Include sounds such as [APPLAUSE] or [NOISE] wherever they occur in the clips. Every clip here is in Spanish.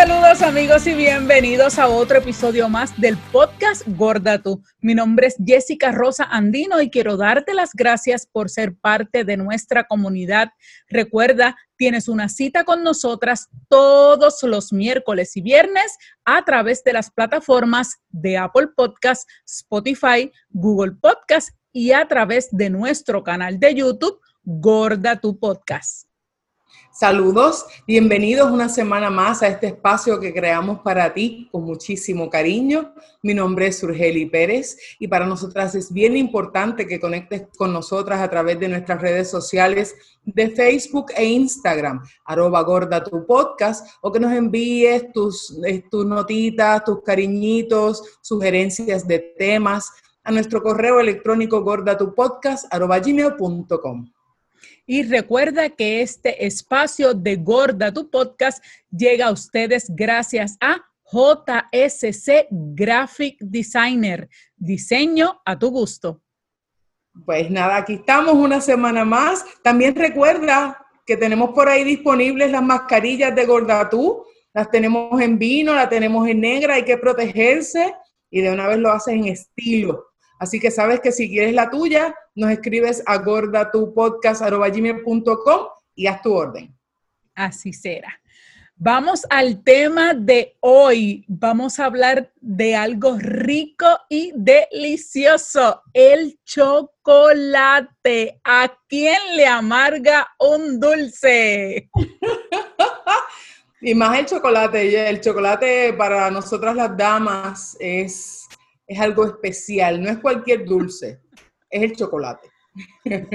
Saludos amigos y bienvenidos a otro episodio más del podcast Gorda Tú. Mi nombre es Jessica Rosa Andino y quiero darte las gracias por ser parte de nuestra comunidad. Recuerda, tienes una cita con nosotras todos los miércoles y viernes a través de las plataformas de Apple Podcast, Spotify, Google Podcast y a través de nuestro canal de YouTube Gorda Tu Podcast. Saludos, bienvenidos una semana más a este espacio que creamos para ti con muchísimo cariño. Mi nombre es Urgeli Pérez y para nosotras es bien importante que conectes con nosotras a través de nuestras redes sociales de Facebook e Instagram, arroba gorda tu podcast, o que nos envíes tus, eh, tus notitas, tus cariñitos, sugerencias de temas a nuestro correo electrónico gordatupodcast arroba gmail.com. Y recuerda que este espacio de Gorda, tu podcast, llega a ustedes gracias a JSC Graphic Designer. Diseño a tu gusto. Pues nada, aquí estamos una semana más. También recuerda que tenemos por ahí disponibles las mascarillas de Gordatú. Las tenemos en vino, las tenemos en negra, hay que protegerse y de una vez lo haces en estilo. Así que sabes que si quieres la tuya, nos escribes a gordatupodcast.com y haz tu orden. Así será. Vamos al tema de hoy. Vamos a hablar de algo rico y delicioso, el chocolate. ¿A quién le amarga un dulce? [LAUGHS] y más el chocolate. El chocolate para nosotras las damas es es algo especial, no es cualquier dulce, es el chocolate. [LAUGHS]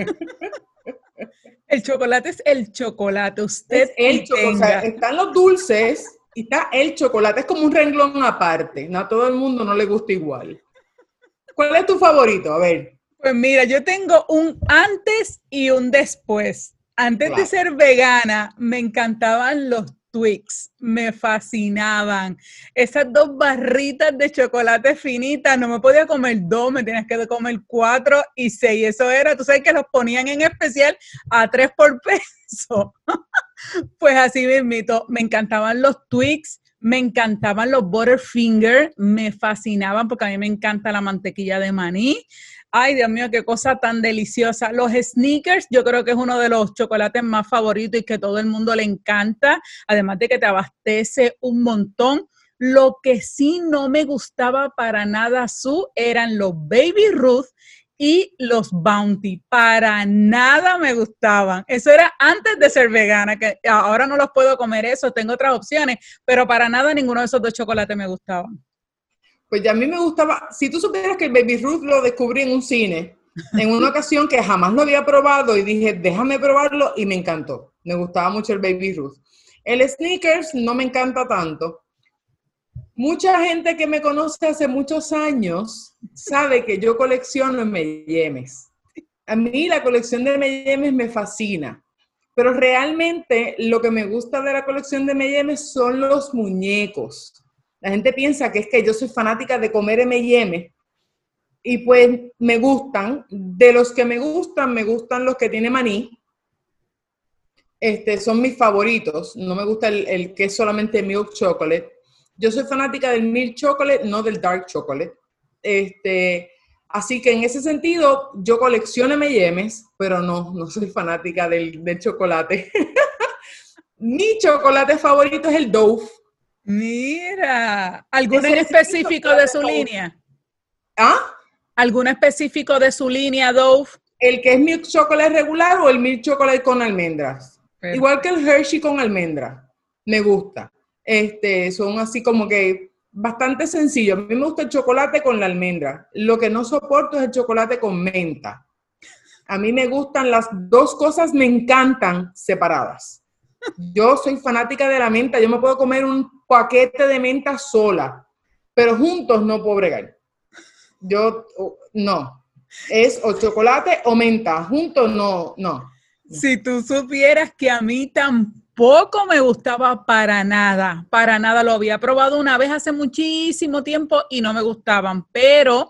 El chocolate es el chocolate, usted el chocolate. están los dulces y está el chocolate, es como un renglón aparte, no a todo el mundo no le gusta igual. ¿Cuál es tu favorito? A ver. Pues mira, yo tengo un antes y un después. Antes de ser vegana, me encantaban los Twix, me fascinaban. Esas dos barritas de chocolate finitas, no me podía comer dos, me tenías que comer cuatro y seis. Eso era, tú sabes que los ponían en especial a tres por [LAUGHS] peso. pues así mismito, me encantaban los Twix. Me encantaban los Butterfinger, me fascinaban porque a mí me encanta la mantequilla de maní. Ay, Dios mío, qué cosa tan deliciosa. Los sneakers, yo creo que es uno de los chocolates más favoritos y que todo el mundo le encanta, además de que te abastece un montón. Lo que sí no me gustaba para nada su eran los Baby Ruth y los Bounty. Para nada me gustaban. Eso era antes de ser vegana, que ahora no los puedo comer eso, tengo otras opciones, pero para nada ninguno de esos dos chocolates me gustaban. Pues ya a mí me gustaba, si tú supieras que el Baby Ruth lo descubrí en un cine, en una ocasión que jamás lo había probado y dije, déjame probarlo y me encantó. Me gustaba mucho el Baby Ruth. El Sneakers no me encanta tanto. Mucha gente que me conoce hace muchos años sabe que yo colecciono M&M's. A mí la colección de M&M's me fascina, pero realmente lo que me gusta de la colección de M&M's son los muñecos. La gente piensa que es que yo soy fanática de comer M&M y pues me gustan. De los que me gustan, me gustan los que tiene maní. Este, son mis favoritos. No me gusta el, que es solamente milk chocolate. Yo soy fanática del milk chocolate, no del dark chocolate. Este, así que en ese sentido, yo colecciono M&M's, pero no, no soy fanática del, del chocolate. [LAUGHS] Mi chocolate favorito es el Dove Mira, ¿algún específico de su línea? ¿Ah? ¿Algún específico de su línea, Dove? ¿El que es milk chocolate regular o el milk chocolate con almendras? Igual que el Hershey con almendras. Me gusta. Este, son así como que bastante sencillos. A mí me gusta el chocolate con la almendra. Lo que no soporto es el chocolate con menta. A mí me gustan las dos cosas, me encantan separadas. Yo soy fanática de la menta. Yo me puedo comer un paquete de menta sola, pero juntos no puedo bregar. Yo, no. Es o chocolate o menta. Juntos no, no. Si tú supieras que a mí tampoco me gustaba para nada, para nada. Lo había probado una vez hace muchísimo tiempo y no me gustaban, pero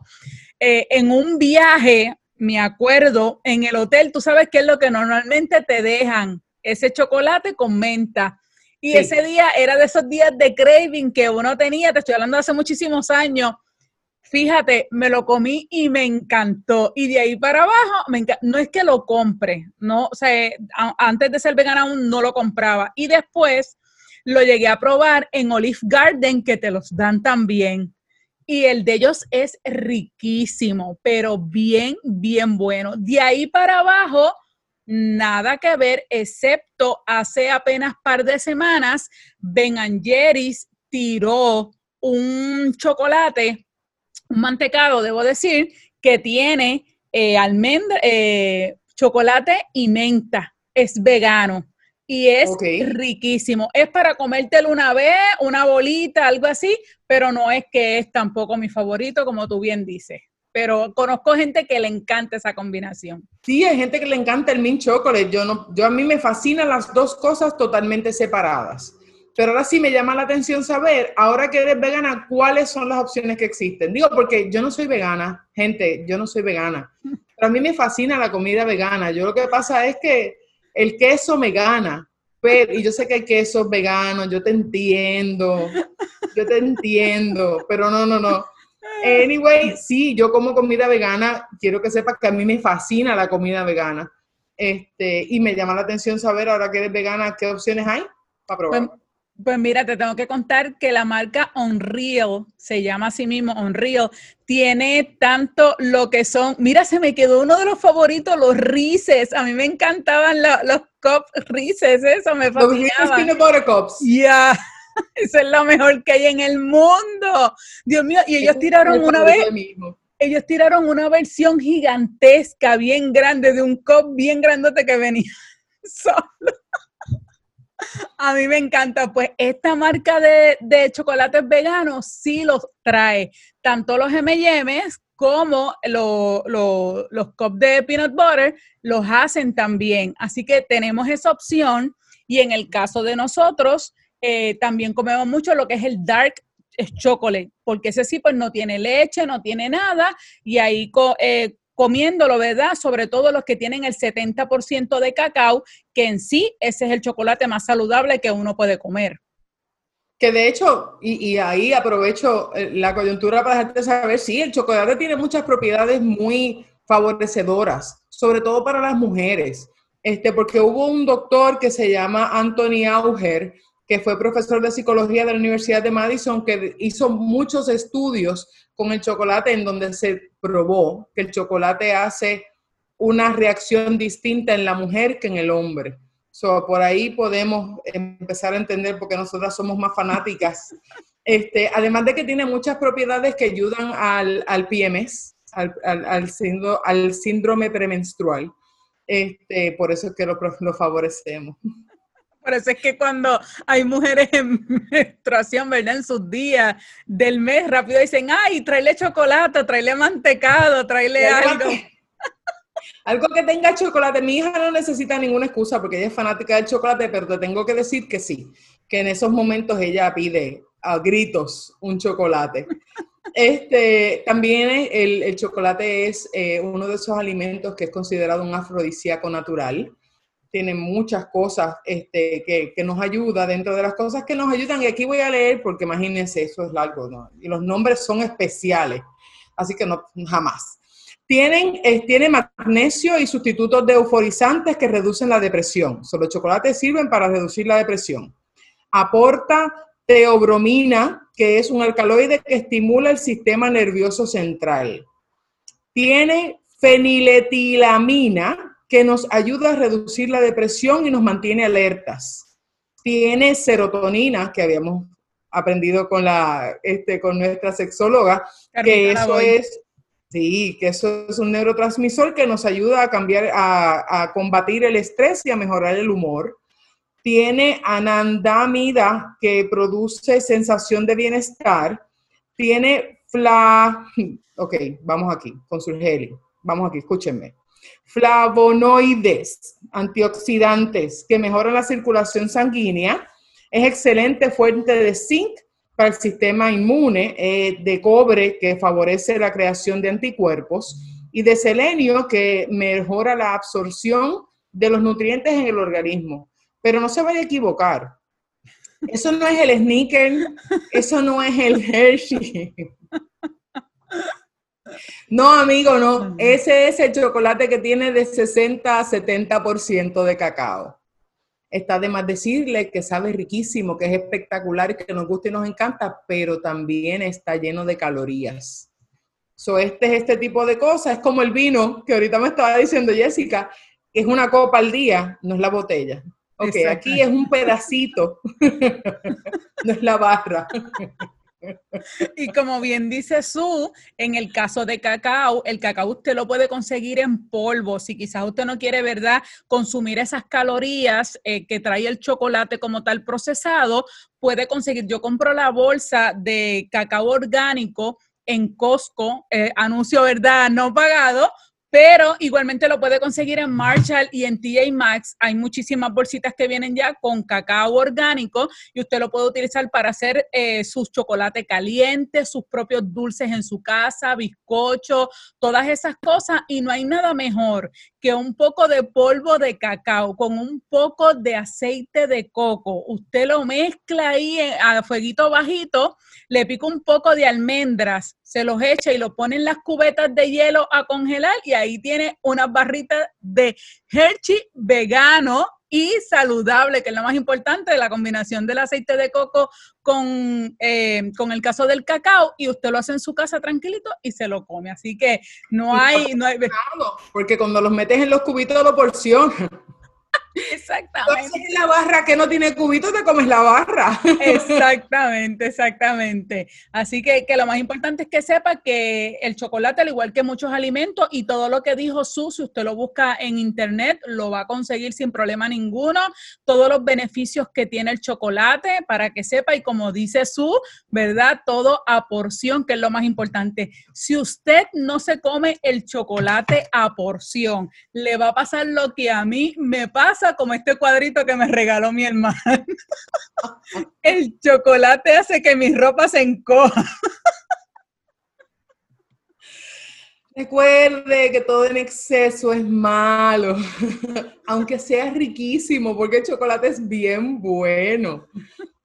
eh, en un viaje, me acuerdo, en el hotel, tú sabes qué es lo que normalmente te dejan, ese chocolate con menta. Y ese día era de esos días de craving que uno tenía, te estoy hablando de hace muchísimos años. Fíjate, me lo comí y me encantó. Y de ahí para abajo, me no es que lo compre, no, o sea, antes de ser vegana aún no lo compraba. Y después lo llegué a probar en Olive Garden, que te los dan también. Y el de ellos es riquísimo, pero bien, bien bueno. De ahí para abajo, nada que ver, excepto hace apenas par de semanas, Ben Jerry's tiró un chocolate, un mantecado, debo decir, que tiene eh, almendra, eh, chocolate y menta. Es vegano y es riquísimo. Es para comértelo una vez, una bolita, algo así, pero no es que es tampoco mi favorito, como tú bien dices. Pero conozco gente que le encanta esa combinación. Sí, hay gente que le encanta el mint chocolate. Yo no, yo a mí me fascinan las dos cosas totalmente separadas. Pero ahora sí me llama la atención saber, ahora que eres vegana, cuáles son las opciones que existen. Digo, porque yo no soy vegana, gente, yo no soy vegana. Pero a mí me fascina la comida vegana. Yo lo que pasa es que el queso me gana. Pero, y yo sé que hay quesos veganos, yo te entiendo, yo te entiendo, pero no, no, no. Anyway, sí, yo como comida vegana, quiero que sepas que a mí me fascina la comida vegana. Este, y me llama la atención saber ahora que eres vegana, qué opciones hay para probar. Pues, pues mira, te tengo que contar que la marca Unreal, se llama así mismo Unreal, tiene tanto lo que son, mira, se me quedó uno de los favoritos, los Reese's, a mí me encantaban los Cup Reese's, eso me fascinaba. Los Reese's Peanut Butter Cups. Ya, [LAUGHS] eso es lo mejor que hay en el mundo. Dios mío, y ellos tiraron una vez, ellos tiraron una versión gigantesca, bien grande, de un cup bien grandote que venía [LAUGHS] solo. A mí me encanta, pues esta marca de, chocolates veganos sí los trae, tanto los M&M's como los cups de peanut butter los hacen también. Así que tenemos esa opción y en el caso de nosotros eh, también comemos mucho lo que es el dark chocolate, porque ese sí pues no tiene leche, no tiene nada y ahí eh, comiéndolo, ¿verdad? Sobre todo los que tienen el 70% de cacao, que en sí ese es el chocolate más saludable que uno puede comer. Que de hecho, y, ahí aprovecho eh, la coyuntura para dejarte saber, sí, el chocolate tiene muchas propiedades muy favorecedoras, sobre todo para las mujeres. Este, porque hubo un doctor que se llama Anthony Auger, que fue profesor de psicología de la Universidad de Madison, que hizo muchos estudios con el chocolate en donde se probó que el chocolate hace una reacción distinta en la mujer que en el hombre. So, por ahí podemos empezar a entender por qué nosotras somos más fanáticas. Este, además de que tiene muchas propiedades que ayudan al, al PMS, al, al, síndrome, premenstrual. Este, por eso es que lo favorecemos. Por eso es que cuando hay mujeres en menstruación, ¿verdad? En sus días del mes, rápido dicen, ay, tráele chocolate, tráele mantecado, tráele algo. [LAUGHS] Algo que tenga chocolate. Mi hija no necesita ninguna excusa porque ella es fanática del chocolate, pero te tengo que decir que sí, que en esos momentos ella pide a gritos un chocolate. Este, también el, el chocolate es eh, uno de esos alimentos que es considerado un afrodisíaco natural tiene muchas cosas este, que, nos ayuda dentro de las cosas que nos ayudan. Y aquí voy a leer porque imagínense, eso es largo. Y los nombres son especiales, así que no, jamás. Tienen, tiene magnesio y sustitutos de euforizantes que reducen la depresión. Solo chocolates sirven para reducir la depresión. Aporta teobromina, que es un alcaloide que estimula el sistema nervioso central. Tiene feniletilamina, que nos ayuda a reducir la depresión y nos mantiene alertas. Tiene serotonina, que habíamos aprendido con, la, este, con nuestra sexóloga, que eso es, sí, que eso es un neurotransmisor que nos ayuda a cambiar, a, combatir el estrés y a mejorar el humor. Tiene anandamida, que produce sensación de bienestar. Tiene fla... Ok, vamos aquí, con surgerio. Vamos aquí, escúchenme flavonoides, antioxidantes que mejoran la circulación sanguínea. Es excelente fuente de zinc para el sistema inmune, eh, de cobre que favorece la creación de anticuerpos y de selenio que mejora la absorción de los nutrientes en el organismo. Pero no se vaya a equivocar. Eso no es el sneaker, eso no es el Hershey. No, amigo, no. Ese es el chocolate que tiene de 60 a 70% de cacao. Está de más decirle que sabe riquísimo, que es espectacular, que nos gusta y nos encanta, pero también está lleno de calorías. So, este es este tipo de cosas. Es como el vino que ahorita me estaba diciendo Jessica, que es una copa al día, no es la botella. Ok, aquí es un pedacito, [LAUGHS] no es la barra. [LAUGHS] [LAUGHS] Y como bien dice Su, en el caso de cacao, el cacao usted lo puede conseguir en polvo. Si quizás usted no quiere, ¿verdad?, consumir esas calorías eh, que trae el chocolate como tal procesado, puede conseguir. Yo compro la bolsa de cacao orgánico en Costco, eh, anuncio, ¿verdad?, no pagado, pero igualmente lo puede conseguir en Marshall y en TJ Maxx. Hay muchísimas bolsitas que vienen ya con cacao orgánico y usted lo puede utilizar para hacer eh, sus chocolates calientes, sus propios dulces en su casa, bizcocho, todas esas cosas. Y no hay nada mejor que un poco de polvo de cacao con un poco de aceite de coco. Usted lo mezcla ahí a fueguito bajito, le pica un poco de almendras, se los echa y lo pone en las cubetas de hielo a congelar y ahí tiene unas barritas de Hershey vegano y saludable, que es lo más importante, la combinación del aceite de coco con, eh, con el caso del cacao y usted lo hace en su casa tranquilito y se lo come. Así que no hay... No hay... Porque cuando los metes en los cubitos de porción Exactamente. la barra que no tiene cubito, te comes la barra. Exactamente, exactamente. Así que, que, lo más importante es que sepa que el chocolate, al igual que muchos alimentos y todo lo que dijo Su, si usted lo busca en internet, lo va a conseguir sin problema ninguno. Todos los beneficios que tiene el chocolate para que sepa y como dice Su, ¿verdad? Todo a porción, que es lo más importante. Si usted no se come el chocolate a porción, le va a pasar lo que a mí me pasa como este cuadrito que me regaló mi hermano. [LAUGHS] El chocolate hace que mi ropa se encoja. Recuerde que todo en exceso es malo, [LAUGHS] aunque sea riquísimo, porque el chocolate es bien bueno.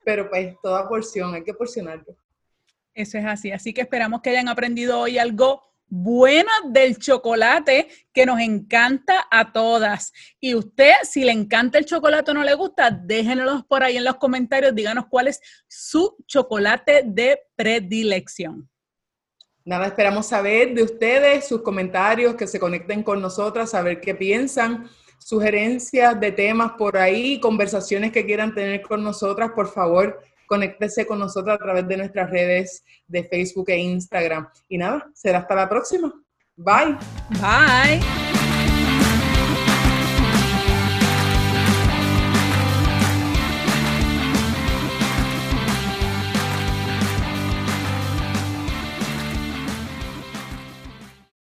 Pero pues toda porción, hay que porcionarlo. Eso es así. Así que esperamos que hayan aprendido hoy algo buena del chocolate que nos encanta a todas. Y usted, si le encanta el chocolate o no le gusta, déjenos por ahí en los comentarios, díganos cuál es su chocolate de predilección. Nada, esperamos saber de ustedes, sus comentarios, que se conecten con nosotras, saber qué piensan, sugerencias de temas por ahí, conversaciones que quieran tener con nosotras, por favor, conéctese con nosotros a través de nuestras redes de Facebook e Instagram. Y nada, será hasta la próxima. Bye. Bye.